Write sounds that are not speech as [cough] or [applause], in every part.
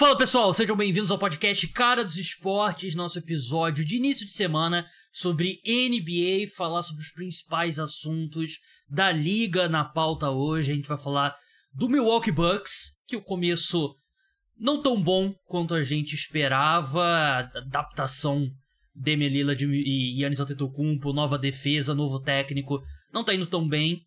Fala pessoal, sejam bem-vindos ao podcast Cara dos Esportes, nosso episódio de início de semana sobre NBA, falar sobre os principais assuntos da liga na pauta hoje. A gente vai falar do Milwaukee Bucks, que o começo não tão bom quanto a gente esperava, adaptação Demi Lillard e Yannis Antetokounmpo, nova defesa, novo técnico, não tá indo tão bem.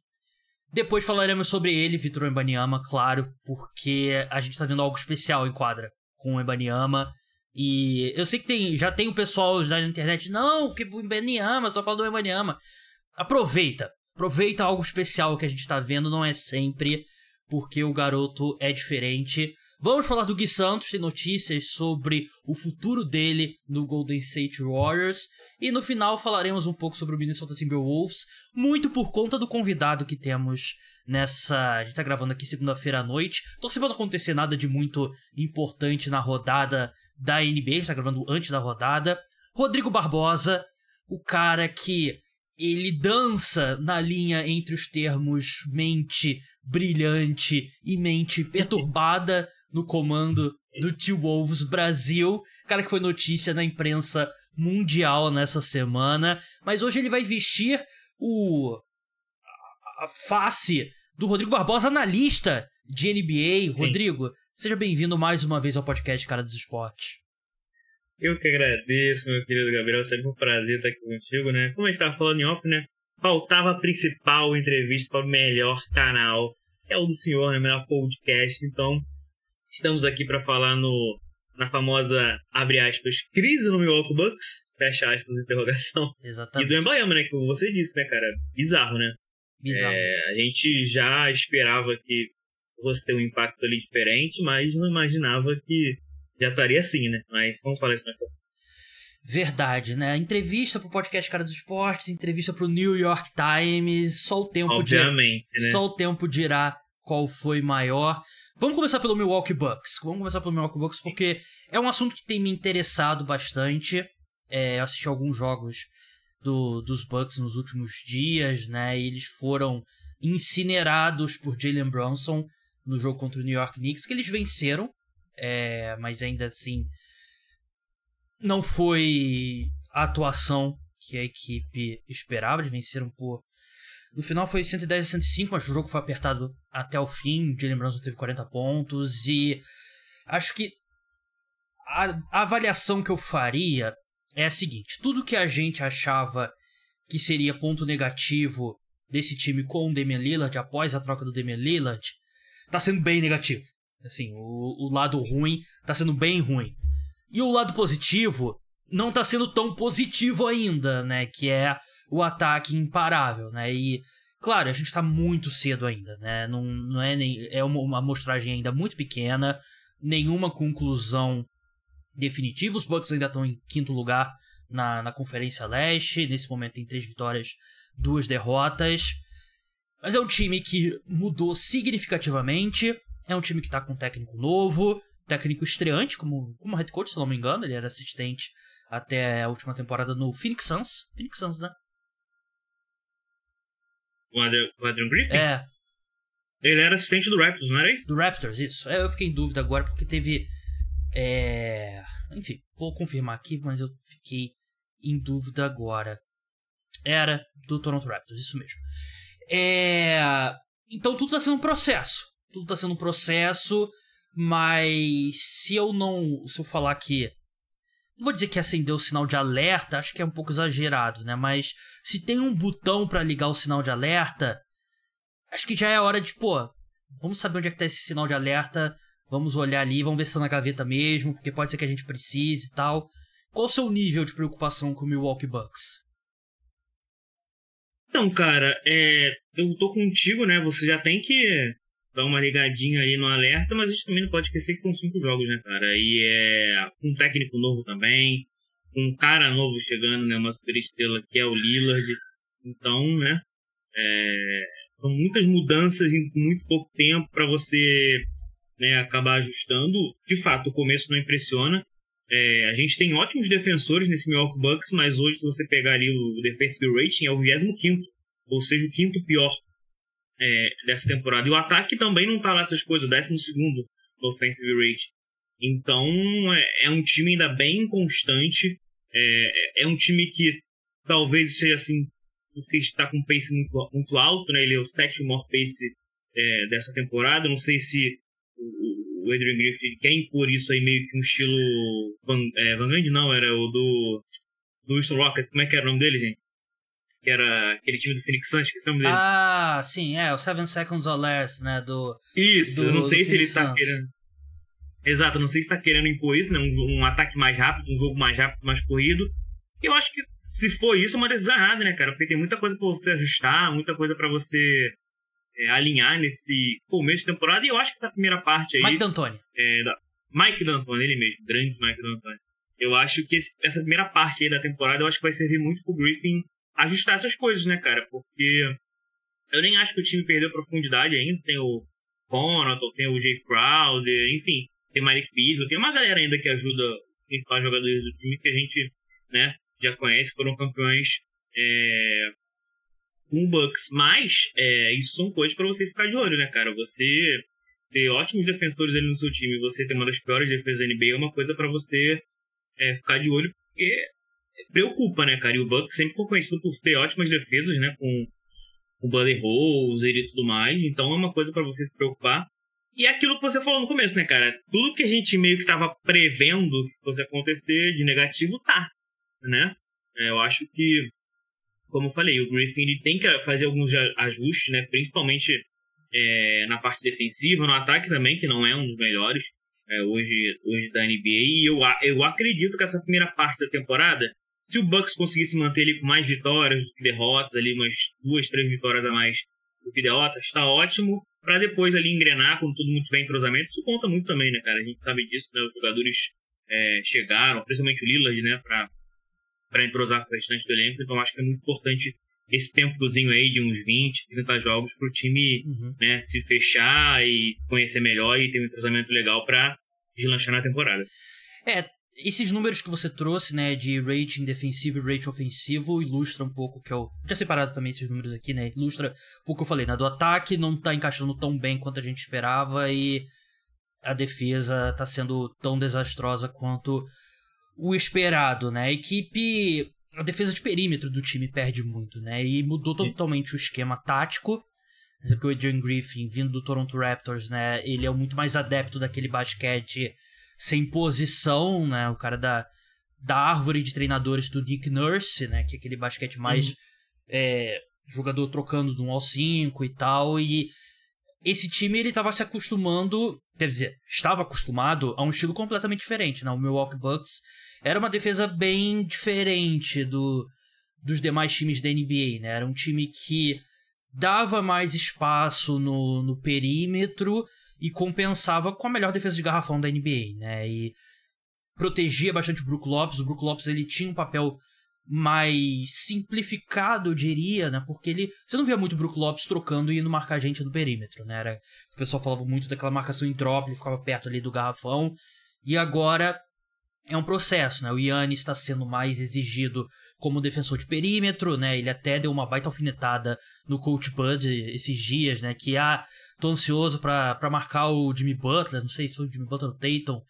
Depois falaremos sobre ele, Vitor Embanyama, claro, porque a gente tá vendo algo especial em quadra com o Embanyama. E eu sei que tem, já tem o pessoal na internet, não, que o Embanyama, só fala do Embanyama. Aproveita, aproveita algo especial que a gente tá vendo, não é sempre, porque o garoto é diferente. Vamos falar do Gui Santos, tem notícias sobre o futuro dele no Golden State Warriors. E no final falaremos um pouco sobre o Minnesota Timberwolves, muito por conta do convidado que temos nessa. A gente tá gravando aqui segunda-feira à noite. Tô sem não acontecer nada de muito importante na rodada da NBA, a gente tá gravando antes da rodada. Rodrigo Barbosa, o cara que ele dança na linha entre os termos mente brilhante e mente perturbada [laughs] no comando do T-Wolves Brasil. Cara que foi notícia na imprensa mundial nessa semana. Mas hoje ele vai vestir o. a face do Rodrigo Barbosa, analista de NBA. Sim. Rodrigo, seja bem-vindo mais uma vez ao podcast Cara dos Esportes. Eu que agradeço, meu querido Gabriel. É sempre um prazer estar aqui contigo, né? Como a gente estava falando em off, né? Faltava a principal entrevista para o melhor canal. É o do senhor, né? Melhor podcast. Então, estamos aqui para falar no na famosa, abre aspas, crise no Milwaukee Bucks, fecha aspas, interrogação. [laughs] Exatamente. E do Embayama, né, que você disse, né, cara, bizarro, né? Bizarro. É, a gente já esperava que fosse ter um impacto ali diferente, mas não imaginava que já estaria assim, né? Mas vamos falar isso mais Verdade, né? Entrevista pro podcast Cara dos Esportes, entrevista pro New York Times, só o tempo Obviamente, dirá, né? Só o tempo dirá qual foi maior. Vamos começar pelo Milwaukee Bucks. Vamos começar pelo Milwaukee Bucks porque é um assunto que tem me interessado bastante. É, assisti alguns jogos do, dos Bucks nos últimos dias, né? E eles foram incinerados por Jalen Brunson no jogo contra o New York Knicks, que eles venceram, é, mas ainda assim não foi a atuação que a equipe esperava. Eles venceram por no final foi 110 a 105, mas o jogo foi apertado até o fim. Jalen Brunson teve 40 pontos e acho que a, avaliação que eu faria é a seguinte: tudo que a gente achava que seria ponto negativo desse time com o Damian Lillard após a troca do Damian Lillard tá sendo bem negativo. Assim, o, o lado ruim tá sendo bem ruim. E o lado positivo não tá sendo tão positivo ainda, né? Que é o ataque imparável, né? E claro, a gente tá muito cedo ainda, né? Não, não é nem é uma, uma amostragem ainda muito pequena, nenhuma conclusão definitiva. Os Bucks ainda estão em quinto lugar na, na Conferência Leste. Nesse momento tem três vitórias, duas derrotas. Mas é um time que mudou significativamente. É um time que tá com um técnico novo, técnico estreante, como, como head coach, se não me engano. Ele era assistente até a última temporada no Phoenix Suns. Phoenix Suns, né? O Adrian Griffin? É. Ele era assistente do Raptors, não era isso? Do Raptors, isso. É, eu fiquei em dúvida agora porque teve. É... Enfim, vou confirmar aqui, mas eu fiquei em dúvida agora. Era do Toronto Raptors, isso mesmo. É... Então tudo tá sendo um processo. Tudo tá sendo um processo, mas se eu não. Se eu falar que não vou dizer que acendeu o sinal de alerta, acho que é um pouco exagerado, né? Mas se tem um botão para ligar o sinal de alerta, acho que já é hora de, pô, vamos saber onde é que tá esse sinal de alerta, vamos olhar ali, vamos ver se tá na gaveta mesmo, porque pode ser que a gente precise e tal. Qual o seu nível de preocupação com o Milwaukee Bucks? Então, cara, é, eu tô contigo, né? Você já tem que dar uma ligadinha ali no alerta, mas a gente também não pode esquecer que são cinco jogos, né, cara? E é um técnico novo também, um cara novo chegando, né? Uma super estrela que é o Lillard. Então, né? É, são muitas mudanças em muito pouco tempo para você né, acabar ajustando. De fato, o começo não impressiona. É, a gente tem ótimos defensores nesse Milwaukee Bucks, mas hoje, se você pegar ali o defensive rating, é o 25 ou seja, o quinto pior é, dessa temporada. E o ataque também não tá lá essas coisas, o 12 no offensive rate. Então é, é um time ainda bem constante. É, é um time que talvez seja assim, porque está com um pace muito, muito alto, né? Ele é o sétimo maior pace é, dessa temporada. Não sei se o, o Adrian Griffin quer impor isso aí meio que um estilo Van, é, Van Gundy, não, era o do, do Houston Rockets. Como é que era o nome dele, gente? Que era aquele time do Phoenix Suns, que nome dele. Ah, sim, é, o Seven Seconds or Less, né, do... Isso, do, eu não sei se Phoenix ele tá Suns. querendo... Exato, não sei se tá querendo impor isso, né, um, um ataque mais rápido, um jogo mais rápido, mais corrido. Eu acho que se for isso, é uma decisão errada, né, cara? Porque tem muita coisa pra você ajustar, muita coisa para você é, alinhar nesse começo de temporada. E eu acho que essa primeira parte aí. Mike D'Antoni. É, da... Mike D'Antoni, ele mesmo, grande Mike D'Antoni. Eu acho que esse, essa primeira parte aí da temporada, eu acho que vai servir muito pro Griffin ajustar essas coisas, né, cara? Porque eu nem acho que o time perdeu profundidade ainda. Tem o Conaton, tem o Jay Crowder, enfim, tem Malik Beasley, tem uma galera ainda que ajuda os principais jogadores do time que a gente, né, já conhece, foram campeões é, com o Bucks. Mas é, isso são coisas para você ficar de olho, né, cara? Você ter ótimos defensores ali no seu time, você ter uma das piores defesas da NBA é uma coisa para você é, ficar de olho, porque preocupa, né, cara? E o Bucks sempre foi conhecido por ter ótimas defesas, né, com o Buddy Rose e tudo mais. Então é uma coisa para você se preocupar. E é aquilo que você falou no começo, né, cara? Tudo que a gente meio que tava prevendo que fosse acontecer de negativo, tá, né? É, eu acho que, como eu falei, o Griffin ele tem que fazer alguns ajustes, né? Principalmente é, na parte defensiva, no ataque também, que não é um dos melhores é, hoje, hoje da NBA. E eu, eu acredito que essa primeira parte da temporada, se o Bucks conseguisse manter ele com mais vitórias do que derrotas, ali umas duas, três vitórias a mais do que derrotas, tá ótimo. Para depois ali engrenar, quando todo mundo tiver entrosamento, isso conta muito também, né, cara? A gente sabe disso, né? Os jogadores é, chegaram, principalmente o Lillard, né, pra entrosar com o restante do elenco. Então acho que é muito importante esse tempozinho aí de uns 20, 30 jogos pro time Uhum. né, se fechar e se conhecer melhor e ter um entrosamento legal para deslanchar na temporada. É, esses números que você trouxe, né, de rating defensivo e rating ofensivo, ilustra um pouco que eu. Já separado também esses números aqui, né? Ilustra pouco o que eu falei, né? Do ataque não tá encaixando tão bem quanto a gente esperava e a defesa tá sendo tão desastrosa quanto o esperado, né? A equipe. A defesa de perímetro do time perde muito, né? E mudou totalmente o esquema tático. Por exemplo, o Adrian Griffin, vindo do Toronto Raptors, né? Ele é muito mais adepto daquele basquete sem posição, né? O cara da, da árvore de treinadores do Nick Nurse, né? Que é aquele basquete mais Uhum. é, jogador trocando de um ao 5 e tal. E esse time ele tava se acostumando, quer dizer, estava acostumado a um estilo completamente diferente, né? O Milwaukee Bucks era uma defesa bem diferente do, dos demais times da NBA, né? Era um time que dava mais espaço no, no perímetro e compensava com a melhor defesa de garrafão da NBA, né? E protegia bastante o Brook Lopes. O Brook Lopes ele tinha um papel mais simplificado, eu diria, né? Porque ele. Você não via muito o Brook Lopes trocando e indo marcar gente no perímetro, né? Era, o pessoal falava muito daquela marcação em drop, ele ficava perto ali do garrafão. E agora é um processo, né? O Yannis está sendo mais exigido como defensor de perímetro, né? Ele até deu uma baita alfinetada no Coach Bud esses dias, né? Que ah, tô ansioso pra marcar o Jimmy Butler, não sei se foi o Jimmy Butler ou o Tatum,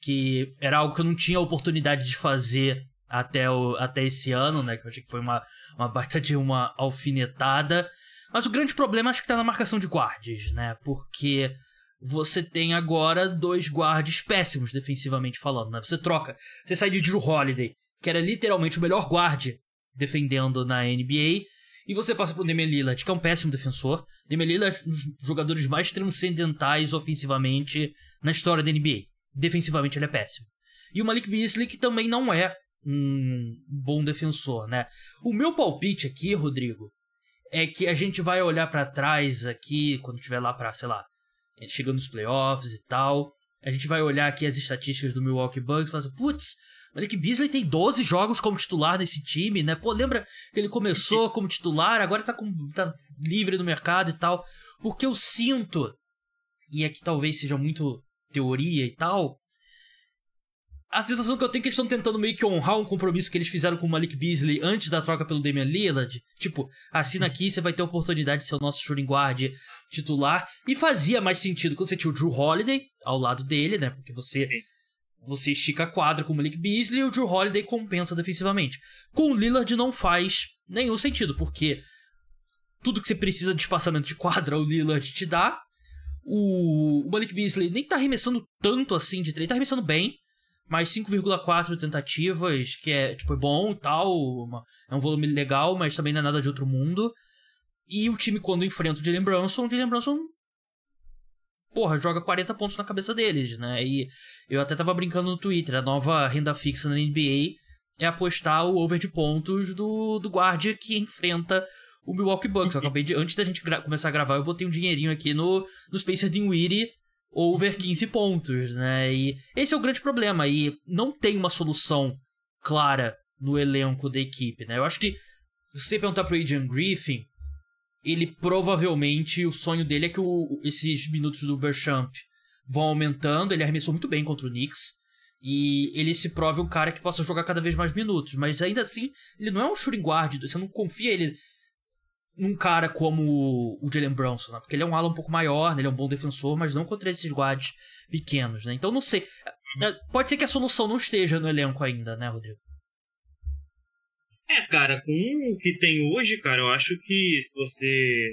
que era algo que eu não tinha oportunidade de fazer até, o, até esse ano, né? Que eu achei que foi uma, uma baita de uma alfinetada. Mas o grande problema acho que tá na marcação de guardes, né? Porque você tem agora dois guardes péssimos defensivamente falando, né? Você troca, você sai de Drew Holiday, que era literalmente o melhor guarde defendendo na NBA, e você passa pro Damian Lillard, que é um péssimo defensor. Damian Lillard é um dos jogadores mais transcendentais ofensivamente na história da NBA. Defensivamente ele é péssimo. E o Malik Beasley, que também não é um bom defensor, né? O meu palpite aqui, Rodrigo, é que a gente vai olhar pra trás aqui, quando tiver lá pra, sei lá, chegando nos playoffs e tal. A gente vai olhar aqui as estatísticas do Milwaukee Bucks e falar assim, putz, Malik Beasley tem 12 jogos como titular nesse time, né? Pô, lembra que ele começou como titular, agora tá, com, tá livre no mercado e tal. Porque eu sinto, e aqui talvez seja muito teoria e tal, a sensação que eu tenho é que eles estão tentando meio que honrar um compromisso que eles fizeram com o Malik Beasley antes da troca pelo Damian Lillard. Tipo, assina aqui, você vai ter a oportunidade de ser o nosso shooting guard titular. E fazia mais sentido quando você tinha o Drew Holiday ao lado dele, né? Porque você você estica a quadra com o Malik Beasley e o Drew Holiday compensa defensivamente. Com o Lillard não faz nenhum sentido, porque tudo que você precisa de espaçamento de quadra o Lillard te dá. O, o Malik Beasley nem tá arremessando tanto assim de três, tá arremessando bem, mas 5,4 tentativas, que é tipo é bom e tal, uma, é um volume legal, mas também não é nada de outro mundo. E o time quando enfrenta o Jalen Brunson, o Jalen Brunson porra, joga 40 pontos na cabeça deles, né? E eu até tava brincando no Twitter, a nova renda fixa na NBA é apostar o over de pontos do, do guardia que enfrenta o Milwaukee Bucks. Eu acabei de, antes da gente começar a gravar, eu botei um dinheirinho aqui no, no Spencer Dinwiddie over 15 pontos, né? E esse é o grande problema. E não tem uma solução clara no elenco da equipe, né? Eu acho que se você perguntar pro Adrian Griffin, ele provavelmente, o sonho dele é que o, esses minutos do Berchamp vão aumentando. Ele arremessou muito bem contra o Knicks. E ele se prove um cara que possa jogar cada vez mais minutos. Mas ainda assim, ele não é um shooting guard. Você não confia ele num cara como o Jalen Brunson, né? Porque ele é um ala um pouco maior, né? ele é um bom defensor, mas não contra esses guards pequenos, né? Então não sei. É, pode ser que a solução não esteja no elenco ainda, né, Rodrigo? É, cara, com o que tem hoje, cara, eu acho que se você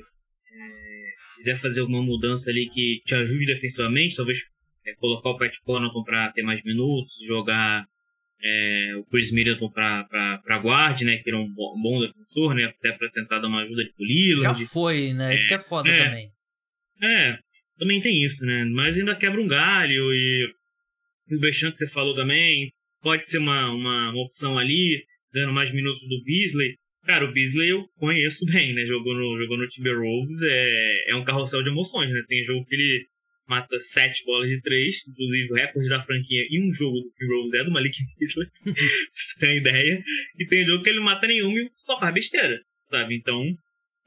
é, quiser fazer alguma mudança ali que te ajude defensivamente, talvez é, colocar o Pat Connaughton para ter mais minutos, jogar é, o Chris Middleton para guarde, né, que era um bom, bom, defensor, né, até para tentar dar uma ajuda de Lillard. Já foi, né, isso que é foda é, também. É, também tem isso, né, mas ainda quebra um galho e o Bechamp que você falou também, pode ser uma, uma, uma opção ali, dando mais minutos do Beasley. Cara, o Beasley eu conheço bem, né? Jogou no, jogou no Timberwolves, é, é um carrossel de emoções, né? Tem jogo que ele mata sete bolas de três, inclusive recorde da franquia em um jogo do Timberwolves é do Malik [laughs] Beasley, se vocês terem ideia. E tem jogo que ele mata nenhum e só faz besteira, sabe? Então,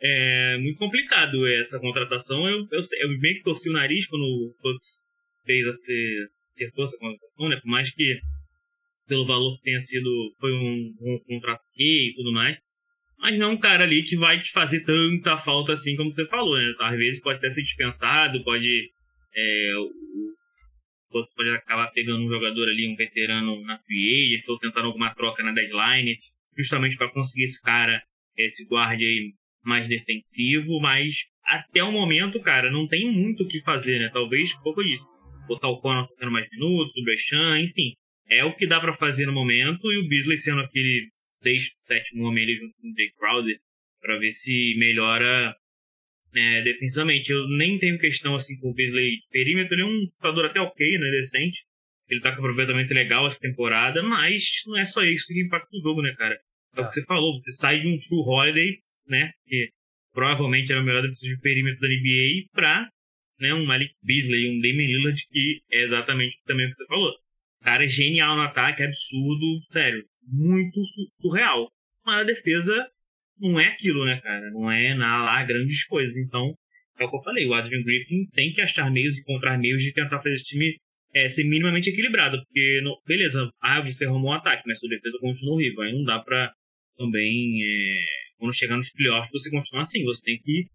é muito complicado essa contratação. Eu, eu, eu meio que torci o nariz quando o Bucks fez essa, acertou essa contratação, né? Por mais que pelo valor que tenha sido, foi um, um contrato e tudo mais. Mas não é um cara ali que vai te fazer tanta falta assim como você falou, né? Às vezes pode até ser dispensado, pode. É, o pode acabar pegando um jogador ali, um veterano na free agency, ou tentando alguma troca na deadline, justamente para conseguir esse cara, esse guarda aí mais defensivo, mas até o momento, cara, não tem muito o que fazer, né? Talvez pouco disso. Botar o Conor tendo mais minutos, o Brechan, enfim é o que dá para fazer no momento, e o Beasley sendo aquele sexto, sétimo homem ali junto com o Jay Crowder, para ver se melhora é, defensivamente. Eu nem tenho questão assim com o Beasley perímetro, ele é um jogador até ok, né, decente. Ele tá com aproveitamento legal essa temporada, mas não é só isso que impacta o jogo, né, cara? É o que você falou, você sai de um True Holiday, né, que provavelmente era o melhor defensor de perímetro da NBA, pra né, um Malik Beasley, um Damian Lillard, que é exatamente também o que você falou cara é genial no ataque, é absurdo, sério, muito surreal. Mas a defesa não é aquilo, né, cara? Não é na, lá grandes coisas. Então, é o que eu falei, o Adrian Griffin tem que achar meios, encontrar meios de tentar fazer esse time é, ser minimamente equilibrado. Porque, beleza, ah, você arrumou um ataque, mas sua defesa continua horrível. Aí não dá pra também, é, quando chegar nos playoffs, você continuar assim. Você tem que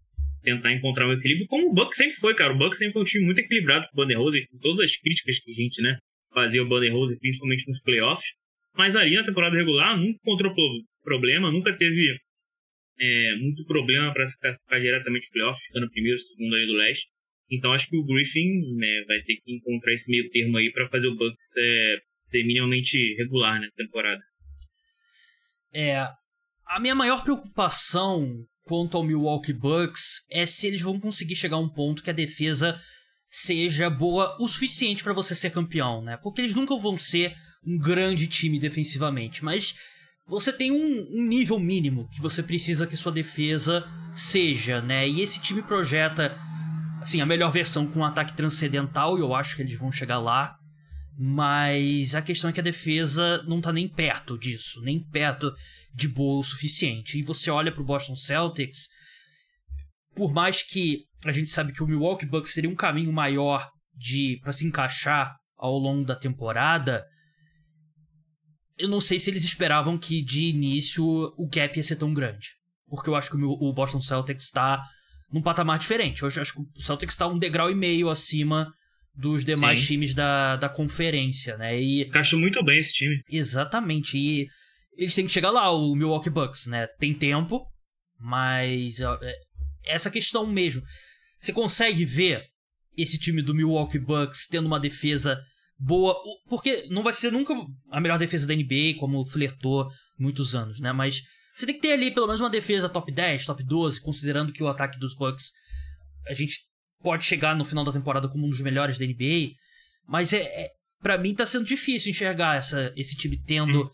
tentar encontrar um equilíbrio, como o Bucks sempre foi, cara. O Bucks sempre foi um time muito equilibrado com o Banner Rose, com todas as críticas que a gente, né, fazia o Banner Rose, principalmente nos playoffs. Mas ali na temporada regular nunca encontrou problema, nunca teve é, muito problema para se classificar diretamente no playoff, ficando primeiro, segundo aí do leste. Então acho que o Griffin né, vai ter que encontrar esse meio termo aí para fazer o Bucks é, ser minimamente regular nessa temporada. É, a minha maior preocupação quanto ao Milwaukee Bucks é se eles vão conseguir chegar a um ponto que a defesa seja boa o suficiente para você ser campeão, né? Porque eles nunca vão ser um grande time defensivamente, mas você tem um, um, nível mínimo que você precisa que sua defesa seja, né? E esse time projeta assim a melhor versão com um ataque transcendental e eu acho que eles vão chegar lá. Mas a questão é que a defesa não tá nem perto disso, nem perto de boa o suficiente. E você olha pro Boston Celtics, por mais que a gente sabe que o Milwaukee Bucks seria um caminho maior de para se encaixar ao longo da temporada. Eu não sei se eles esperavam que de início o gap ia ser tão grande, porque eu acho que o Boston Celtics está num patamar diferente. Eu acho que o Celtics está um degrau e meio acima dos demais Sim. times da, da conferência, né? E encaixa muito bem esse time. Exatamente. E eles têm que chegar lá, o Milwaukee Bucks, né? Tem tempo, mas é, essa questão mesmo. Você consegue ver esse time do Milwaukee Bucks tendo uma defesa boa, porque não vai ser nunca a melhor defesa da NBA, como flertou muitos anos, né? Mas você tem que ter ali pelo menos uma defesa top 10, top 12, considerando que o ataque dos Bucks a gente pode chegar no final da temporada como um dos melhores da NBA, mas é, é para mim tá sendo difícil enxergar essa, esse time tendo hum.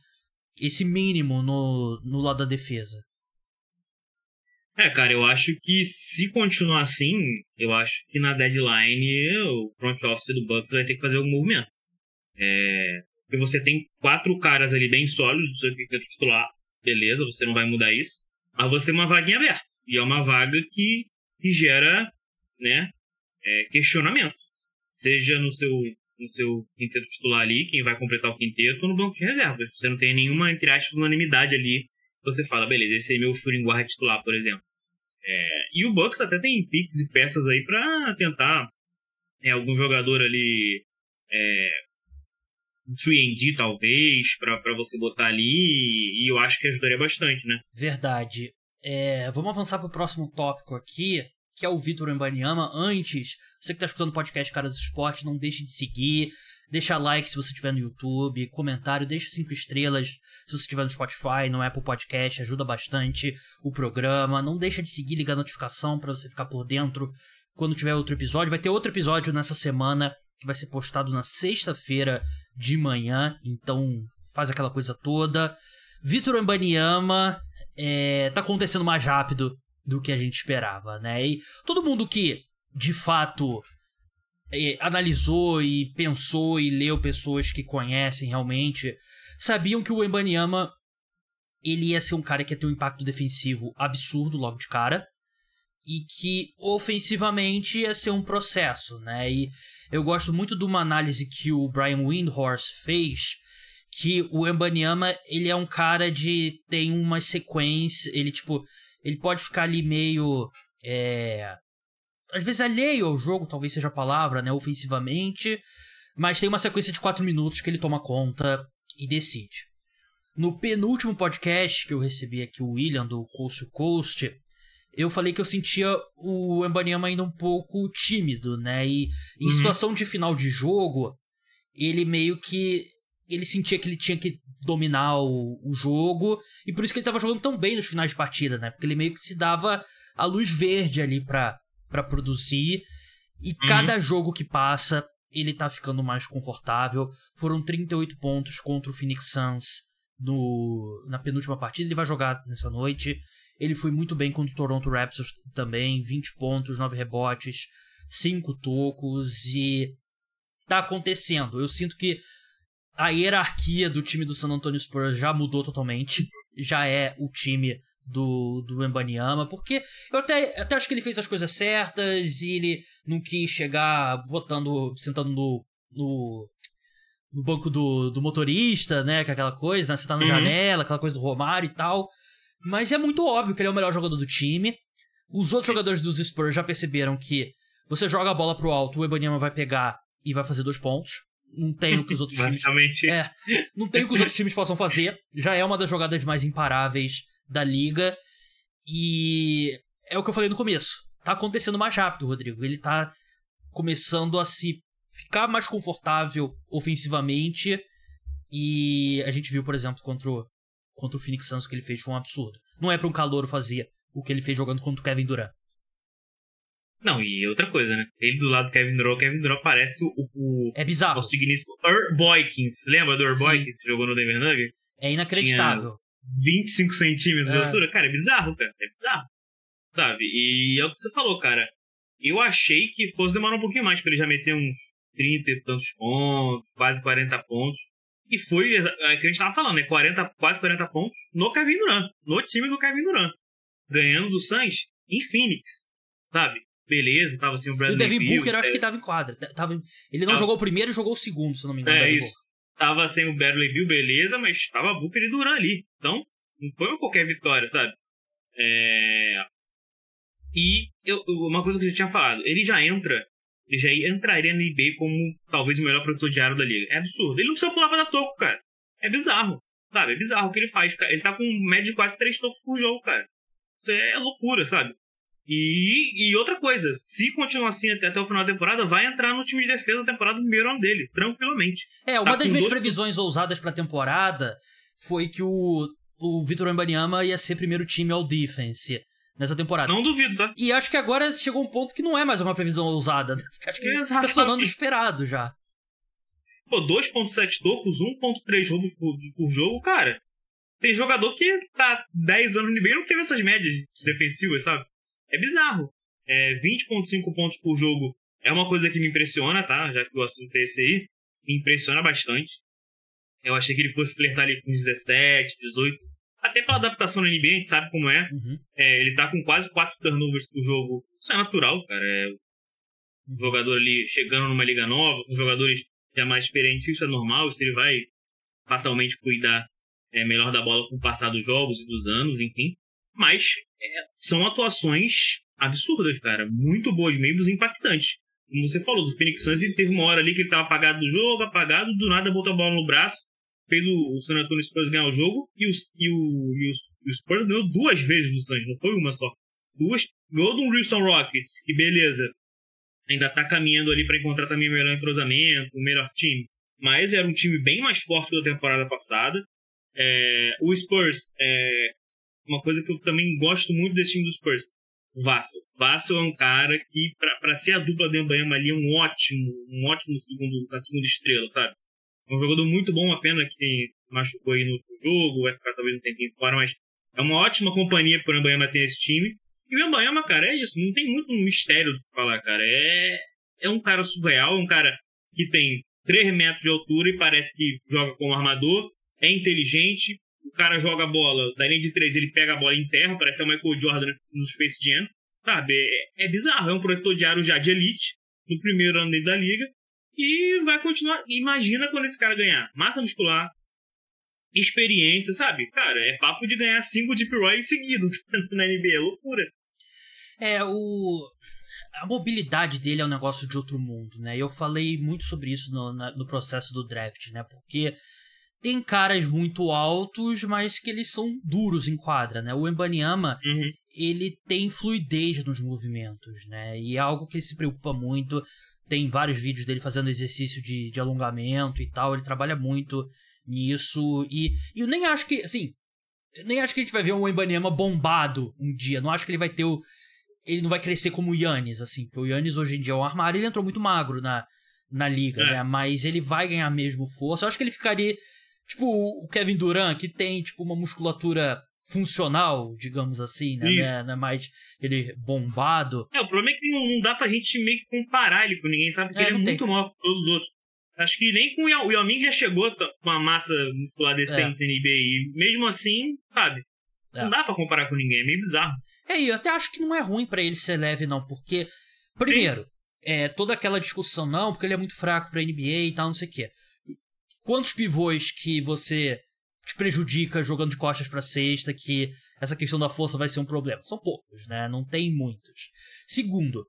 esse mínimo no, no lado da defesa. É, cara, eu acho que se continuar assim, eu acho que na deadline o front office do Bucks vai ter que fazer algum movimento. É, porque você tem quatro caras ali bem sólidos do seu quinteto titular, beleza, você não vai mudar isso, mas você tem uma vaguinha aberta. E é uma vaga que, que gera né, é, questionamento. Seja no seu, no seu quinteto titular ali, quem vai completar o quinteto, ou no banco de reservas. Você não tem nenhuma, entre aspas, unanimidade ali. Você fala, beleza, esse é meu shooting guard titular, por exemplo. É, e o Bucks até tem picks e peças aí para tentar é, algum jogador ali é, 3D talvez, para você botar ali, e eu acho que ajudaria bastante, né? Verdade. É, vamos avançar para o próximo tópico aqui, que é o Vitor Embanyama. Antes, você que está escutando o podcast Cara dos Esportes, não deixe de seguir, deixa like se você estiver no YouTube, comentário, deixa cinco estrelas se você estiver no Spotify, no Apple Podcast, ajuda bastante o programa. Não deixa de seguir, ligar a notificação para você ficar por dentro quando tiver outro episódio. Vai ter outro episódio nessa semana que vai ser postado na sexta-feira de manhã, então faz aquela coisa toda. Vitor Embanyama é, tá acontecendo mais rápido do que a gente esperava, né? E todo mundo que de fato analisou e pensou e leu pessoas que conhecem realmente sabiam que o Embanyama ele ia ser um cara que ia ter um impacto defensivo absurdo logo de cara e que ofensivamente ia ser um processo, né? E eu gosto muito de uma análise que o Brian Windhorst fez, que o Embanyama, ele é um cara de tem uma sequência, ele tipo, ele pode ficar ali meio é, às vezes alheio ao jogo, talvez seja a palavra, né, ofensivamente, mas tem uma sequência de quatro minutos que ele toma conta e decide. No penúltimo podcast que eu recebi aqui, o William, do Coast to Coast, eu falei que eu sentia o Embanyama ainda um pouco tímido, né? E em uhum. situação de final de jogo, ele meio que. Ele sentia que ele tinha que dominar o, o jogo, e por isso que ele tava jogando tão bem nos finais de partida, né? Porque ele meio que se dava a luz verde ali pra, pra produzir, e uhum. cada jogo que passa, ele tá ficando mais confortável. Foram 38 pontos contra o Phoenix Suns no, na penúltima partida, ele vai jogar nessa noite. Ele foi muito bem contra o Toronto Raptors também, 20 pontos, 9 rebotes, 5 tocos e tá acontecendo. Eu sinto que a hierarquia do time do San Antonio Spurs já mudou totalmente. Já é o time do, do Embanyama, porque eu até, até acho que ele fez as coisas certas e ele não quis chegar botando, sentando no, no, no banco do, do motorista, né, que é aquela coisa, né, sentando na uhum. janela, aquela coisa do Romário e tal. Mas é muito óbvio que ele é o melhor jogador do time. Os outros jogadores dos Spurs já perceberam que você joga a bola pro alto, o Ebanyama vai pegar e vai fazer dois pontos. Não tem o que os [laughs] outros times. É, não tem o que os outros times possam fazer. Já é uma das jogadas mais imparáveis da liga. E é o que eu falei no começo. Tá acontecendo mais rápido, Rodrigo. Ele tá começando a se ficar mais confortável ofensivamente. E a gente viu, por exemplo, contra o contra o Phoenix Suns, o que ele fez foi um absurdo. Não é para um calouro fazer o que ele fez jogando contra o Kevin Durant. Não, e outra coisa, né? Ele do lado do Kevin Durant, o Kevin Durant parece o, o é bizarro. nosso digníssimo Boykins. Lembra do Boykins que jogou no Denver Nuggets? É inacreditável. Tinha 25 centímetros é. de altura. Cara, é bizarro, cara. É bizarro. Sabe? E é o que você falou, cara. Eu achei que fosse demorar um pouquinho mais pra ele já meter uns 30 e tantos pontos, quase 40 pontos. E foi é que a gente tava falando, né? 40, quase 40 pontos no Kevin Durant, no time do Kevin Durant. Ganhando do Suns em Phoenix, sabe? Beleza, tava assim o Bradley E o Devin Booker, eu acho que tava em quadra. Tava, ele não tava... jogou o primeiro e jogou o segundo, se não me engano. É isso. Tava sem o Bradley Bill, beleza, mas tava Booker e Durant ali. Então, não foi uma qualquer vitória, sabe? É... E eu, uma coisa que eu já tinha falado, ele já entra, ele já entraria no NBA como talvez o melhor produtor diário da liga. É absurdo. Ele não precisa pular pra dar toco, cara. É bizarro. Sabe? É bizarro o que ele faz. Ele tá com média de quase três tocos por jogo, cara. É loucura, sabe? E, e outra coisa, se continuar assim até, até o final da temporada, vai entrar no time de defesa da temporada do primeiro ano dele, tranquilamente. É, uma tá das minhas previsões ousadas pra temporada foi que o, o Vitor Wembanyama ia ser primeiro time ao defense nessa temporada. Não duvido, tá? E acho que agora chegou um ponto que não é mais uma previsão ousada. Acho que Exato. tá sonando esperado já. Pô, 2.7 tocos, 1.3 roubos por, por, jogo, cara. Tem jogador que tá 10 anos no NBA e não teve essas médias defensivas, sabe? É bizarro. É, 20.5 pontos por jogo é uma coisa que me impressiona, tá? Já que o assunto é esse aí. Me impressiona bastante. Eu achei que ele fosse flertar ali com 17, 18. Até pela adaptação no NBA, a gente sabe como é. Uhum. é ele tá com quase 4 turnovers por jogo. Isso é natural, cara. É um jogador ali chegando numa liga nova, com jogadores já mais experientes, isso é normal. Isso ele vai fatalmente cuidar é, melhor da bola com o passar dos jogos e dos anos, enfim. Mas são atuações absurdas, cara. Muito boas mesmo, impactantes. Como você falou, do Phoenix Suns, ele teve uma hora ali que ele tava apagado do jogo, apagado, do nada botou a bola no braço, fez o, o San Antonio Spurs ganhar o jogo, e, o, e, o, e o, Spurs ganhou duas vezes do Suns, não foi uma só. Duas. Ganhou do Houston Rockets, que beleza. Ainda tá caminhando ali para encontrar também o melhor entrosamento, o melhor time. Mas era um time bem mais forte da temporada passada. É, o Spurs é, uma coisa que eu também gosto muito desse time dos Spurs. Vassell. Vassell é um cara que, para ser a dupla do Embanyama ali, é um ótimo, um ótimo segundo, na segunda estrela, sabe? É um jogador muito bom, a pena que machucou aí no jogo, vai ficar talvez um tempinho fora, mas é uma ótima companhia para o Embanyama ter esse time. E o Embanyama, cara, é isso, não tem muito mistério do que falar, cara. É, é um cara surreal, é um cara que tem 3 metros de altura e parece que joga como armador, é inteligente, o cara joga a bola da linha de três, ele pega a bola em terra, parece que é o Michael Jordan no Space Jam, sabe? É, é bizarro, é um protetor de aro já de elite, no primeiro ano da liga, e vai continuar. Imagina quando esse cara ganhar massa muscular, experiência, sabe? Cara, é papo de ganhar cinco Deep Roy seguido [laughs] na NBA, é loucura. É, o. A mobilidade dele é um negócio de outro mundo, né? Eu falei muito sobre isso no, na, no processo do draft, né? Porque tem caras muito altos, mas que eles são duros em quadra, né? O Embanyama, uhum. ele tem fluidez nos movimentos, né? E é algo que ele se preocupa muito. Tem vários vídeos dele fazendo exercício de, de alongamento e tal. Ele trabalha muito nisso. E, e eu nem acho que, assim, nem acho que a gente vai ver um Embanyama bombado um dia. Não acho que ele vai ter o. Ele não vai crescer como o Yannis, assim, porque o Yannis hoje em dia é um armário. Ele entrou muito magro na, na liga, é. né? Mas ele vai ganhar mesmo força. Eu acho que ele ficaria Tipo o Kevin Durant, que tem tipo uma musculatura funcional, digamos assim, né? Isso. Não é mais ele bombado. É, o problema é que não, não dá pra gente meio que comparar ele com ninguém, sabe? Porque é, ele é muito maior que todos os outros. Acho que nem com o Yao, o Yao Ming já chegou com uma massa muscular decente é. no NBA. E mesmo assim, sabe? É. Não dá pra comparar com ninguém, é meio bizarro. É, e eu até acho que não é ruim para ele ser leve, não, porque, primeiro, é, toda aquela discussão, não, porque ele é muito fraco pra NBA e tal, não sei o quê quantos pivôs que você te prejudica jogando de costas para cesta, que essa questão da força vai ser um problema. São poucos, né? Não tem muitos. Segundo,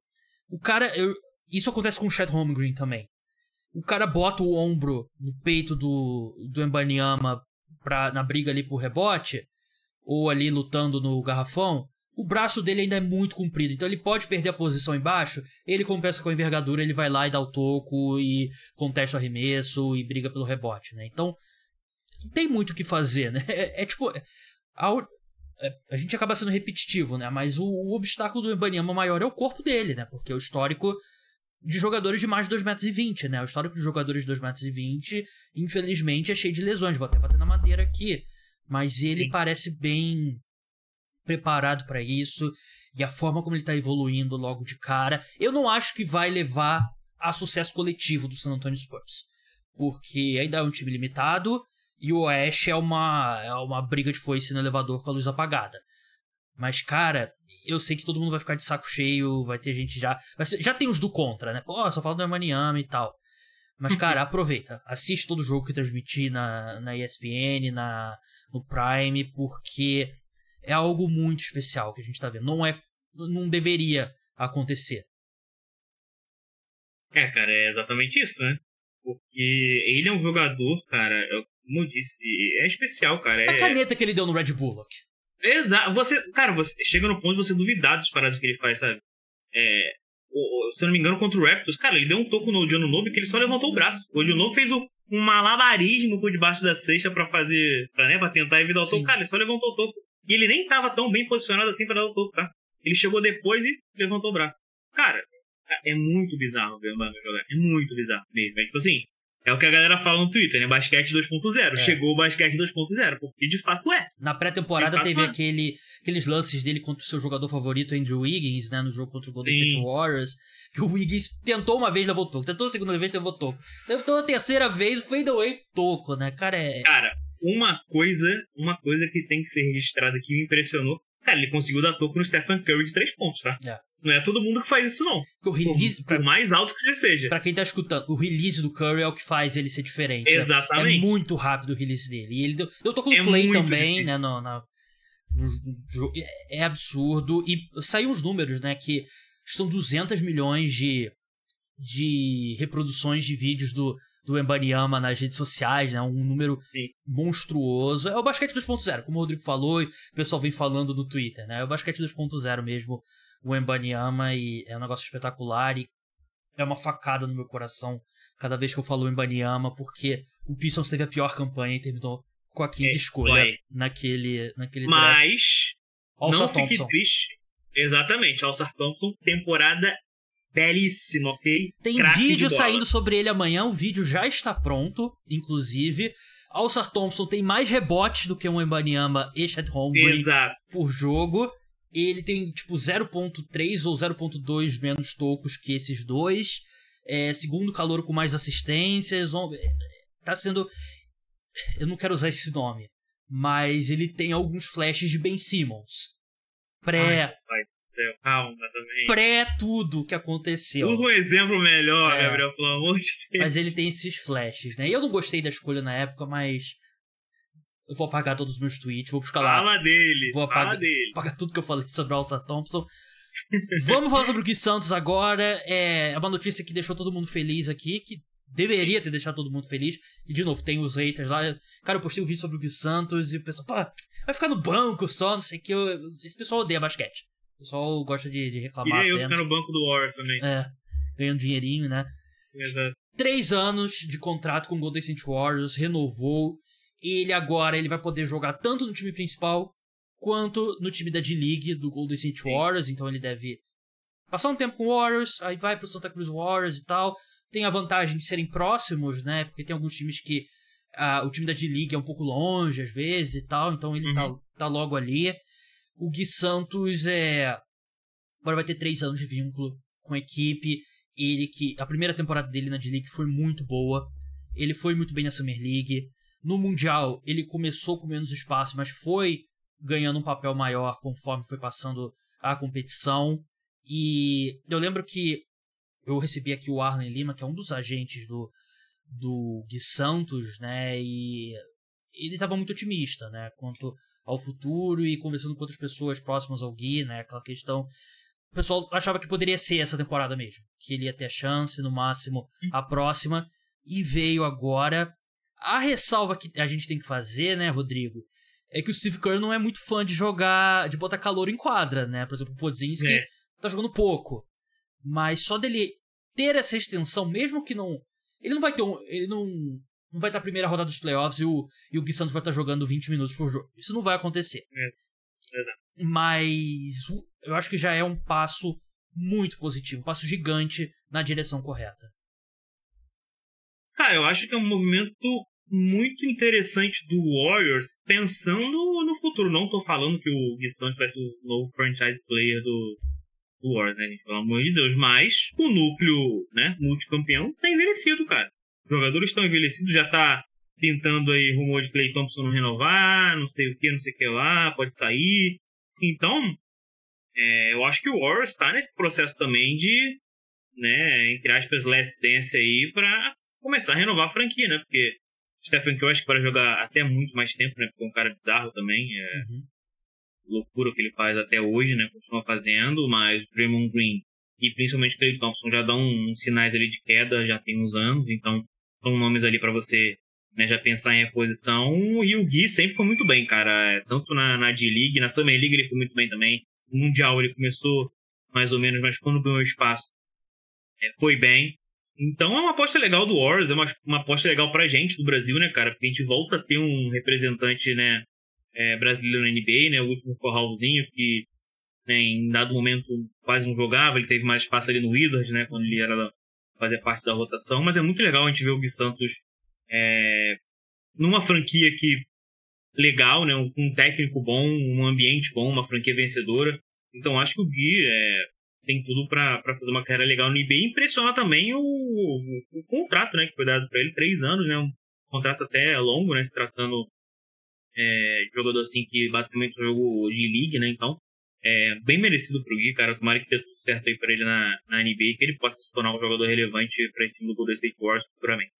o cara. Eu, isso acontece com o Chad Holmgren também. O cara bota o ombro no peito do, do Embanyama pra, na briga ali por rebote, ou ali lutando no garrafão, o braço dele ainda é muito comprido, então ele pode perder a posição embaixo, ele compensa com a envergadura, ele vai lá e dá o toco e contesta o arremesso e briga pelo rebote, né? Então, tem muito o que fazer, né? [laughs] É, é tipo. A, é, a, gente acaba sendo repetitivo, né? Mas o, o obstáculo do Ibaniama maior é o corpo dele, né? Porque o histórico de jogadores de mais de 2,20m, né? O histórico de jogadores de 2,20m, infelizmente, é cheio de lesões. Vou até bater na madeira aqui. Mas ele Sim. parece bem preparado para isso e a forma como ele tá evoluindo logo de cara, eu não acho que vai levar a sucesso coletivo do San Antonio Spurs. Porque ainda é um time limitado e o Oeste é uma, é uma briga de foice no elevador com a luz apagada. Mas, cara, eu sei que todo mundo vai ficar de saco cheio, vai ter gente já. Ser, já tem os do contra, né? Pô, só fala do Emaniama e tal. Mas, uhum. cara, aproveita. Assiste todo o jogo que transmiti na, na ESPN, na, no Prime, porque é algo muito especial que a gente tá vendo. Não é não deveria acontecer. É, cara, é exatamente isso, né? Porque ele é um jogador, cara, como eu disse, é especial, cara. É... A caneta que ele deu no Red Bullock. Exato. Você, cara, você chega no ponto de você duvidar das paradas que ele faz, sabe? É, o, se eu não me engano, contra o Raptors, cara, ele deu um toco no Odionobi que ele só levantou o braço. O Odionobi fez um, um malabarismo por debaixo da cesta para fazer, pra, né, pra tentar evitar o toco. Cara, ele só levantou o toco. E ele nem tava tão bem posicionado assim para dar o toco, tá? Ele chegou depois e levantou o braço. Cara, é muito bizarro ver o Mbappé jogar. É muito bizarro mesmo. É tipo assim, é o que a galera fala no Twitter, né? Basquete 2.0. É. Chegou o basquete 2.0, porque de fato é. Na pré-temporada teve é. aquele, aqueles lances dele contra o seu jogador favorito, Andrew Wiggins, né? No jogo contra o Golden State Warriors. Que o Wiggins tentou uma vez, levou toco. Tentou a segunda vez, levou toco. Tentou a terceira vez, o fadeaway, toco, né? Cara, é... Cara, uma coisa, uma coisa que tem que ser registrada que me impressionou. Cara, ele conseguiu dar toco no Stephen Curry de três pontos, tá? É. Não é todo mundo que faz isso, não. O release, por, por mais alto que você seja. Pra quem tá escutando, o release do Curry é o que faz ele ser diferente. Né? Exatamente. É muito rápido o release dele. E ele deu, eu tô com o é Clay também, difícil. né? No, na, no, no, é, é absurdo. E saiu uns números, né? Que são 200 milhões de, de reproduções de vídeos do, do Embanyama nas redes sociais, né? Um número Sim. monstruoso. É o basquete 2.0, como o Rodrigo falou e o pessoal vem falando no Twitter, né? É o basquete 2.0 mesmo o Embanyama e é um negócio espetacular e é uma facada no meu coração cada vez que eu falo Embanyama, porque o Pistons teve a pior campanha e terminou com a quinta é, escolha foi. naquele, naquele Mas draft. não fique triste. Exatamente, All-Star Thompson, temporada belíssima, ok? Tem vídeo saindo sobre ele amanhã, o vídeo já está pronto, inclusive. All-Star Thompson tem mais rebotes do que um Embanyama e Chet Holmgren por jogo ele tem tipo 0.3 ou 0.2 menos tocos que esses dois. É, segundo calor com mais assistências. Tá sendo. Eu não quero usar esse nome. Mas ele tem alguns flashes de Ben Simmons. Pré. Ai, do céu, calma também. Pré tudo que aconteceu. Usa um exemplo melhor, é, Gabriel, pelo amor de Deus. Mas ele tem esses flashes, né? E eu não gostei da escolha na época, mas eu vou apagar todos os meus tweets, vou buscar lá. Fala dele. Vou apagar, fala dele. apagar tudo que eu falei sobre o Alça Thompson. Vamos falar sobre o Gui Santos agora. É uma notícia que deixou todo mundo feliz aqui, que deveria ter deixado todo mundo feliz. E de novo, tem os haters lá. Cara, eu postei um vídeo sobre o Gui Santos e o pessoal, pô, vai ficar no banco só, não sei o que. Esse pessoal odeia basquete. O pessoal gosta de, de reclamar. E eu ficar no banco do Warriors também. É, ganhando dinheirinho, né? Exato. Três anos de contrato com o Golden State Warriors, renovou ele agora ele vai poder jogar tanto no time principal quanto no time da D-League do Golden State Warriors, então ele deve passar um tempo com o Warriors, aí vai pro Santa Cruz Warriors e tal. Tem a vantagem de serem próximos, né? Porque tem alguns times que uh, o time da D-League é um pouco longe às vezes e tal, então ele uhum. tá, tá logo ali. O Gui Santos é agora vai ter três anos de vínculo com a equipe. Ele que a primeira temporada dele na D-League foi muito boa. Ele foi muito bem na Summer League. No Mundial, ele começou com menos espaço, mas foi ganhando um papel maior conforme foi passando a competição. E eu lembro que eu recebi aqui o Arlen Lima, que é um dos agentes do, do Gui Santos, né? E ele estava muito otimista, né? Quanto ao futuro e conversando com outras pessoas próximas ao Gui, né? Aquela questão. O pessoal achava que poderia ser essa temporada mesmo. Que ele ia ter a chance, no máximo, a próxima. E veio agora. A ressalva que a gente tem que fazer, né, Rodrigo, é que o Steve Kerr não é muito fã de jogar, de botar calor em quadra, né? Por exemplo, o Podzinski é. tá jogando pouco. Mas só dele ter essa extensão, mesmo que não. Ele não vai ter um. Ele não. Não vai estar a primeira rodada dos playoffs e o, e o Gui Santos vai estar jogando 20 minutos por jogo. Isso não vai acontecer. É. Exato. Mas eu acho que já é um passo muito positivo, um passo gigante na direção correta. Cara, eu acho que é um movimento muito interessante do Warriors pensando no futuro. Não tô falando que o Gui vai ser o novo franchise player do, do Warriors, né, gente? Pelo amor de Deus. Mas o núcleo, né, multicampeão, tá envelhecido, cara. Os jogadores estão envelhecidos, já tá pintando aí rumor de Clay Thompson não renovar, não sei o que, não sei o que lá, pode sair. Então, é, eu acho que o Warriors tá nesse processo também de, né, entre aspas, last dance aí pra começar a renovar a franquia, né? Porque Stephen Curry acho que vai jogar até muito mais tempo, né? Porque é um cara bizarro também. É... Uhum. loucura que ele faz até hoje, né? Continua fazendo, mas o Draymond Green e principalmente o Clay Thompson já dão uns sinais ali de queda já tem uns anos, então são nomes ali para você né, já pensar em reposição. E o Gui sempre foi muito bem, cara. Tanto na, na D-League, na Summer League ele foi muito bem também. No Mundial ele começou mais ou menos, mas quando ganhou espaço é, foi bem. Então é uma aposta legal do Warriors, é uma, uma aposta legal pra gente do Brasil, né, cara? Porque a gente volta a ter um representante, né, é, brasileiro na NBA, né? O último forralzinho que né, em dado momento quase não jogava, ele teve mais espaço ali no Wizards, né, quando ele era fazer parte da rotação, mas é muito legal a gente ver o Gui Santos é, numa franquia que legal, né, um, técnico bom, um ambiente bom, uma franquia vencedora. Então acho que o Gui é, tem tudo para fazer uma carreira legal. No NBA impressiona também o, o, o contrato, né, que foi dado para ele, três anos, né, um contrato até longo, né, se tratando é, de jogador assim que basicamente jogou de league, né, então é, bem merecido pro Gui, cara. Tomara que dê tudo certo aí pra ele na, na NBA e que ele possa se tornar um jogador relevante pra esse time do Golden State Warriors futuramente.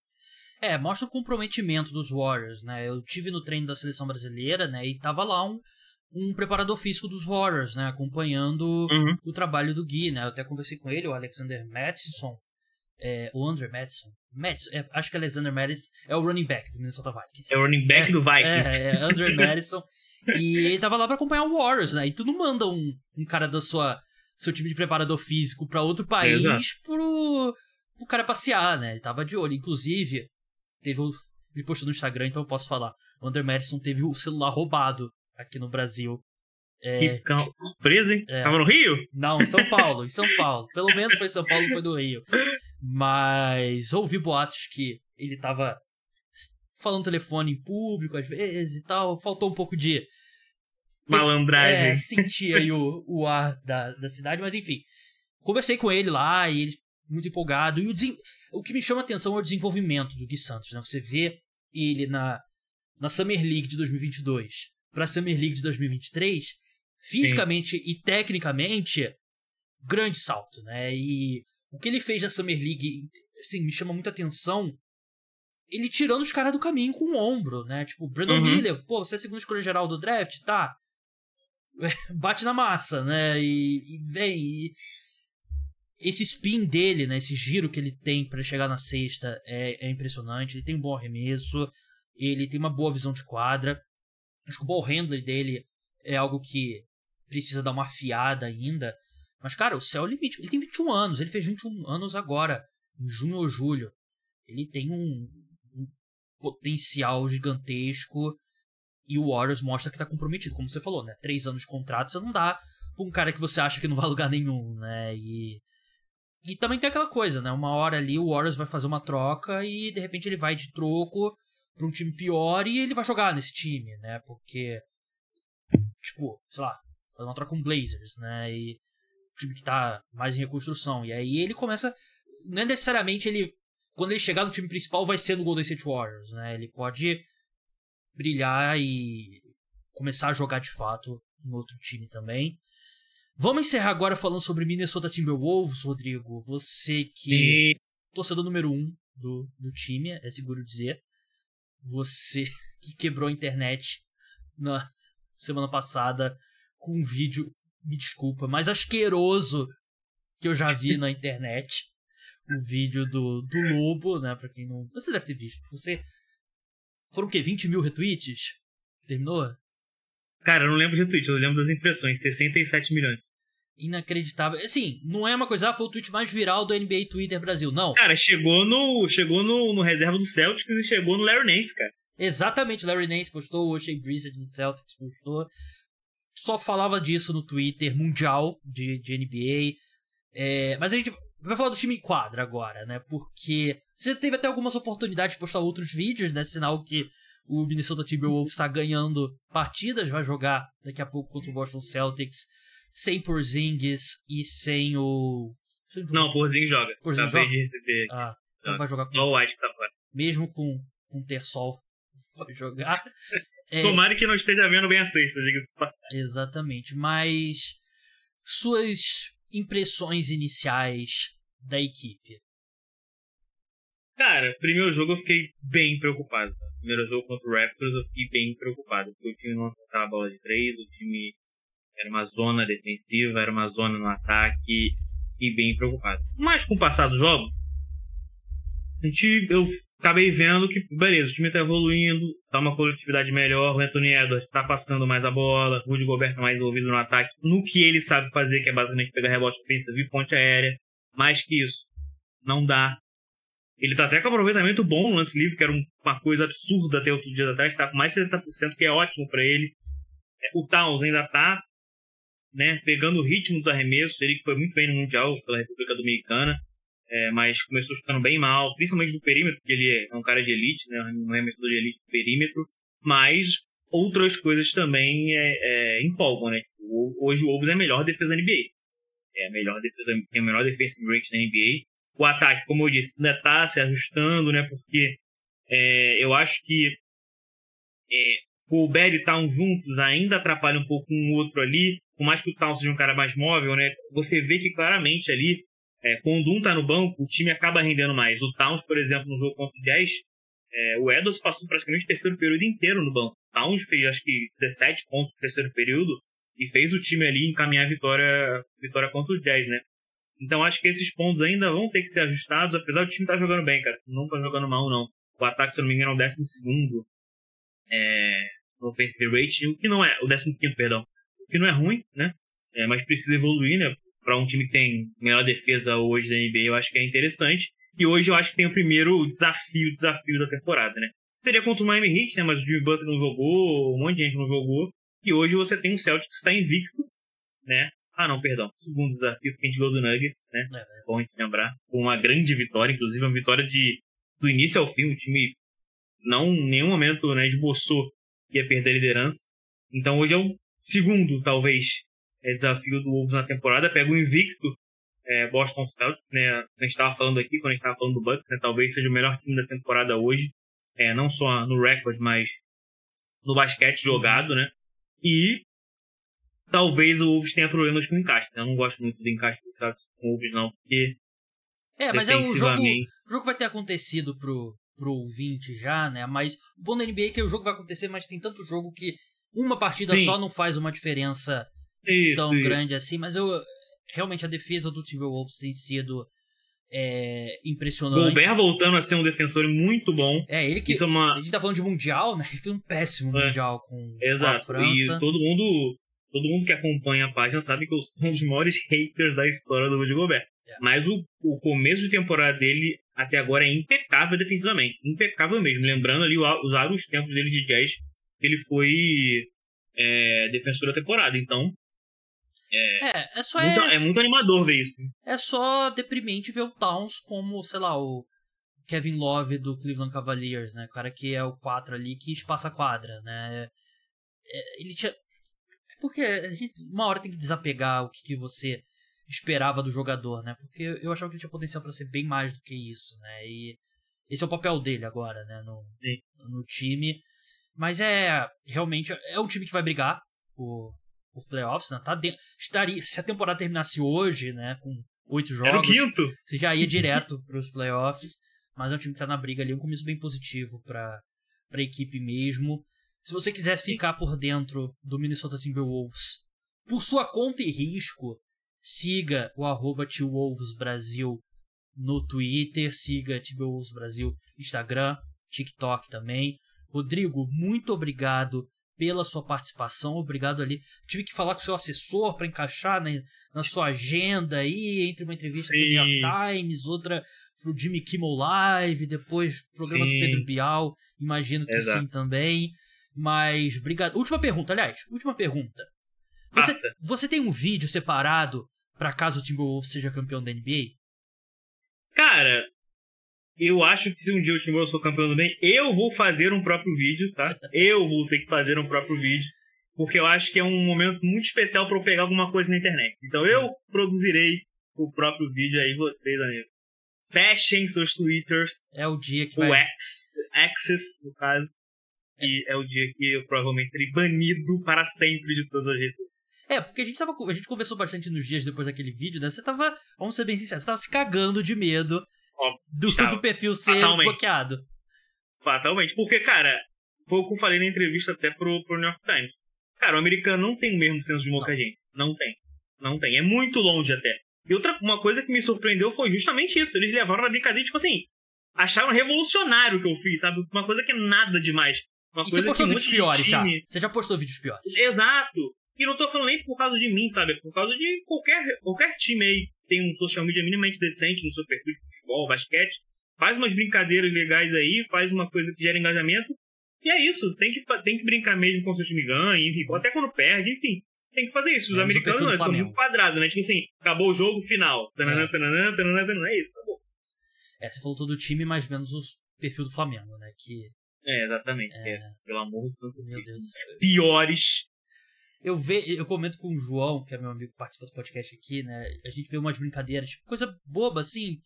É, mostra o comprometimento dos Warriors, né? Eu tive no treino da seleção brasileira, né? E tava lá um, um preparador físico dos Warriors, né? Acompanhando uhum. o trabalho do Gui, né? Eu até conversei com ele, o Alexander Madison, é, o Andrew Madison. Madison é, acho que Alexander Madison é o running back do Minnesota Vikings. É o running back é, do Vikings. É, é Andrew [laughs] Madison. E ele tava lá para acompanhar o Warriors, né? E tu não manda um, um cara da sua seu time de preparador físico para outro país pro, pro cara passear, né? Ele tava de olho. Inclusive, teve o. Ele postou no Instagram, então eu posso falar. O Under Madison teve o celular roubado aqui no Brasil. É, que preso, hein? É, tava no Rio? Não, em São Paulo, em São Paulo. Pelo menos foi em São Paulo, foi no Rio. Mas ouvi boatos que ele tava falando telefone em público às vezes e tal. Faltou um pouco de Malandragem. É, senti aí o, o ar da, da cidade, mas enfim. Conversei com ele lá e ele muito empolgado. E o, o que me chama a atenção é o desenvolvimento do Gui Santos, né? Você vê ele na, na Summer League de 2022 para Summer League de 2023, fisicamente Sim. e tecnicamente, grande salto, né? E o que ele fez na Summer League, assim, me chama muita atenção. Ele tirando os caras do caminho com o ombro, né? Tipo, Brandon uhum. Miller, pô, você é a segunda escolha geral do draft, tá? [laughs] bate na massa, né? E, e vem. E esse spin dele, né? Esse giro que ele tem para chegar na sexta é, é, impressionante. Ele tem um bom arremesso, ele tem uma boa visão de quadra. Acho que o ball handler dele é algo que precisa dar uma afiada ainda. Mas, cara, o céu é o limite. Ele tem 21 anos, ele fez 21 anos agora, em junho ou julho. Ele tem um potencial gigantesco e o Warriors mostra que tá comprometido, como você falou, né? Três anos de contrato, você não dá pra um cara que você acha que não vai lugar nenhum, né? E. E também tem aquela coisa, né? Uma hora ali o Warriors vai fazer uma troca e de repente ele vai de troco pra um time pior e ele vai jogar nesse time, né? Porque. Tipo, sei lá, fazer uma troca com Blazers, né? E. Um time que tá mais em reconstrução. E aí ele começa. Não é necessariamente ele. Quando ele chegar no time principal, vai ser no Golden State Warriors, né? Ele pode brilhar e começar a jogar de fato em outro time também. Vamos encerrar agora falando sobre Minnesota Timberwolves, Rodrigo. Você que é torcedor número um do, do time, é seguro dizer. Você [laughs] que quebrou a internet na semana passada com um vídeo, me desculpa, mais asqueroso que eu já vi na [laughs] internet. O vídeo do, do Lobo, né? Pra quem não. Você deve ter visto. Você foram o quê? 20 mil retweets? Terminou? Cara, eu não lembro de retweet, eu lembro das impressões. 67 milhões. Inacreditável. Assim, não é uma coisa, ah, foi o tweet mais viral do NBA Twitter Brasil, não. Cara, chegou no chegou no, no reserva do Celtics e chegou no Larry Nance, cara. Exatamente, Larry Nance postou, o Shea Brissett do Celtics postou. Só falava disso no Twitter mundial de, de NBA. É, mas a gente vai falar do time em quadra agora, né? Porque você teve até algumas oportunidades de postar outros vídeos, né? Sinal que o Minnesota Timberwolves está ganhando partidas, vai jogar daqui a pouco contra o Boston Celtics sem Porzingis e sem o... Não, Porzingis joga. Porzingis joga? de receber. Ah, então ah, vai jogar com... o White tá fora. Mesmo com, com Tersol vai jogar. é... [laughs] Tomara que não esteja vendo bem a sexta, diga-se passar. Exatamente, mas suas impressões iniciais da equipe? Cara, primeiro jogo eu fiquei bem preocupado. Primeiro jogo contra o Raptors eu fiquei bem preocupado. Porque o time não acertava a bola de três, o time Era uma zona defensiva, era uma zona no ataque e bem preocupado. Mas com o passar do jogo, a gente, eu acabei vendo que, beleza, o time tá evoluindo, tá uma coletividade melhor, o Anthony Edwards tá passando mais a bola, o Rudy Gobert tá mais envolvido no ataque, no que ele sabe fazer, que é basicamente pegar rebote ofensivo e ponte aérea. Mais que isso, não dá. Ele tá até com aproveitamento bom no lance livre, que era uma coisa absurda até outro dia atrás, tá com mais de 70%, que é ótimo para ele. É, o Towns ainda tá né, pegando o ritmo dos arremessos, ele que foi muito bem no Mundial pela República Dominicana é, mas começou chutando bem mal, principalmente do perímetro, porque ele é um cara de elite, né, é metodor de elite do perímetro, mas outras coisas também é, é, empolgam, né? Hoje o Wolves é a melhor defesa NBA. É a melhor defesa, tem a melhor defensive rate da NBA. O ataque, como eu disse, ainda está se ajustando, né? Porque é, eu acho que é, o Berry e Town juntos ainda atrapalha um pouco um outro ali. Por mais que o Town seja um cara mais móvel, né? Você vê que claramente ali é, quando um tá no banco, o time acaba rendendo mais. O Towns, por exemplo, no jogo contra o 10, é, o Edwards passou praticamente o terceiro período inteiro no banco. O Towns fez acho que 17 pontos no terceiro período e fez o time ali encaminhar a vitória, vitória contra o 10, né? Então acho que esses pontos ainda vão ter que ser ajustados, apesar do time estar tá jogando bem, cara. Não tá jogando mal, não. O ataque, se eu não me engano, é o 12 é, no offensive rating, o que não é, o 15 perdão. O que não é ruim, né? É, mas precisa evoluir, né? para um time que tem melhor defesa hoje da NBA, eu acho que é interessante. E hoje eu acho que tem o primeiro desafio, desafio da temporada, né? Seria contra o Miami Heat, né? Mas o Jimmy Butler não jogou, um monte de gente não jogou. E hoje você tem um Celtics que está invicto, né? Ah, não, perdão. Segundo desafio, porque a gente ganhou do Nuggets, né? É, é. Bom a gente lembrar. Com uma grande vitória, inclusive uma vitória de do início ao fim. O time não em nenhum momento né, esboçou que ia perder a liderança. Então hoje é o segundo, talvez, é, desafio do Wolves na temporada. Pega o invicto é, Boston Celtics, né? A gente estava falando aqui, quando a gente estava falando do Bucks, né? Talvez seja o melhor time da temporada hoje. É, não só no recorde, mas no basquete jogado, né? E talvez o Wolves tenha problemas com o encaixe. Né? Eu não gosto muito do encaixe do Celtics com o Wolves, não, porque. É, mas é o jogo, o jogo vai ter acontecido pro, pro ouvinte já, né? Mas o bom da NBA é que o jogo vai acontecer, mas tem tanto jogo que uma partida Sim. só não faz uma diferença isso, tão isso. grande assim, mas eu realmente a defesa do Timberwolves tem sido é, impressionante. Gobert voltando a ser um defensor muito bom. É, ele que. Isso é uma... A gente tá falando de Mundial, né? Ele fez um péssimo é. Mundial com, Exato. a França. E todo mundo, todo mundo que acompanha a página sabe que eu sou um dos maiores haters da história do Rudy Gobert. É. Mas o, o começo de temporada dele até agora é impecável defensivamente. Impecável mesmo. Lembrando ali os vários tempos dele de jazz, ele foi é, defensor da temporada. Então, é, é, é só. Muito, é... é... muito animador ver isso. É só deprimente ver o Towns como, sei lá, o Kevin Love do Cleveland Cavaliers, né? O cara que é o 4 ali que espaça a quadra, né? É, ele tinha. Porque uma hora tem que desapegar o que, que você esperava do jogador, né? Porque eu achava que ele tinha potencial para ser bem mais do que isso, né? E esse é o papel dele agora, né? No, no time. Mas é realmente é um time que vai brigar por, por playoffs, né? Tá de... Estaria, se a temporada terminasse hoje, né, com oito jogos, você já ia direto [laughs] para os playoffs. Mas é um time que tá na briga ali, um começo bem positivo para a equipe mesmo. Se você quiser ficar por dentro do Minnesota Timberwolves, por sua conta e risco, siga o arroba Brasil no Twitter, siga Timberwolves Brasil Instagram, TikTok também. Rodrigo, muito obrigado pela sua participação. Obrigado ali. Tive que falar com o seu assessor para encaixar né, na sua agenda aí, entre uma entrevista Sim. New York Times, outra pro Jimmy Kimmel Live, depois programa sim. do Pedro Bial, imagino que Exato. sim também. Mas obrigado. Última pergunta, aliás, última pergunta. Você, você tem um vídeo separado para caso o Timberwolves seja campeão da NBA? Cara, eu acho que se um dia o Timberwolves for campeão do bem, eu vou fazer um próprio vídeo, tá? Eu vou ter que fazer um próprio vídeo, porque eu acho que é um momento muito especial para eu pegar alguma coisa na internet. Então eu produzirei o próprio vídeo aí, vocês, amigos. Fechem seus twitters. É o dia que vai... O X, Access, no caso. E é o dia que eu provavelmente serei banido para sempre de todas as redes é, porque a gente tava. A gente conversou bastante nos dias depois daquele vídeo, né? Você tava, vamos ser bem sinceros, você tava se cagando de medo do, do perfil ser Fatalmente. bloqueado. Fatalmente. Porque, cara, foi o que eu falei na entrevista até pro, pro New York Times. Cara, o americano não tem o mesmo senso de humor que a gente. Não tem. Não tem. É muito longe até. E outra uma coisa que me surpreendeu foi justamente isso. Eles levaram na brincadeira, tipo assim, acharam revolucionário o que eu fiz, sabe? Uma coisa que é nada demais. Uma e coisa você postou vídeos piores já? Você já postou vídeos piores? Exato. E não tô falando nem por causa de mim, sabe? É por causa de qualquer, qualquer time aí tem um social media minimamente decente no seu perfil de futebol, basquete. Faz umas brincadeiras legais aí, faz uma coisa que gera engajamento. E é isso. Tem que, tem que brincar mesmo com o seu time ganha, enfim. ou Até quando perde, enfim. Tem que fazer isso. Os americanos não, são muito quadrados, né? Tipo assim, acabou o jogo, final. Tananã, É. tananã, tananã, tananã. É isso, acabou. É, você falou todo o time, mais menos o perfil do Flamengo, né? Que, É, exatamente. É. É, pelo amor de Deus. meu Deus. Piores. Eu, ve, eu comento com o João, que é meu amigo que participa do podcast aqui, né? A gente vê umas brincadeiras, tipo, coisa boba, assim.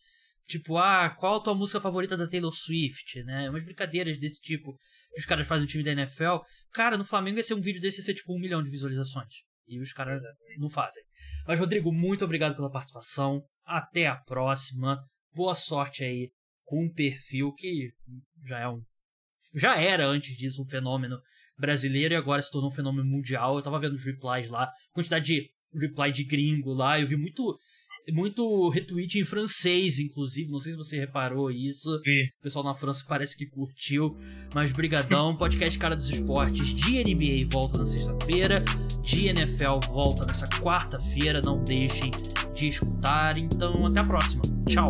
Tipo, ah, qual a tua música favorita da Taylor Swift, né? Umas brincadeiras desse tipo. que Os caras fazem no time da NFL. Cara, no Flamengo ia ser um vídeo desse ia ser tipo um milhão de visualizações. E os caras não fazem. Mas, Rodrigo, muito obrigado pela participação. Até a próxima. Boa sorte aí com o perfil que já é um. Já era antes disso um fenômeno brasileiro e agora se tornou um fenômeno mundial. Eu tava vendo os replies lá, quantidade de reply de gringo lá, eu vi muito muito retweet em francês, inclusive, não sei se você reparou isso. Vi. O pessoal na França parece que curtiu, mas brigadão. Podcast Cara dos Esportes de NBA volta na sexta-feira, de NFL volta nessa quarta-feira, não deixem de escutar. Então, até a próxima. Tchau.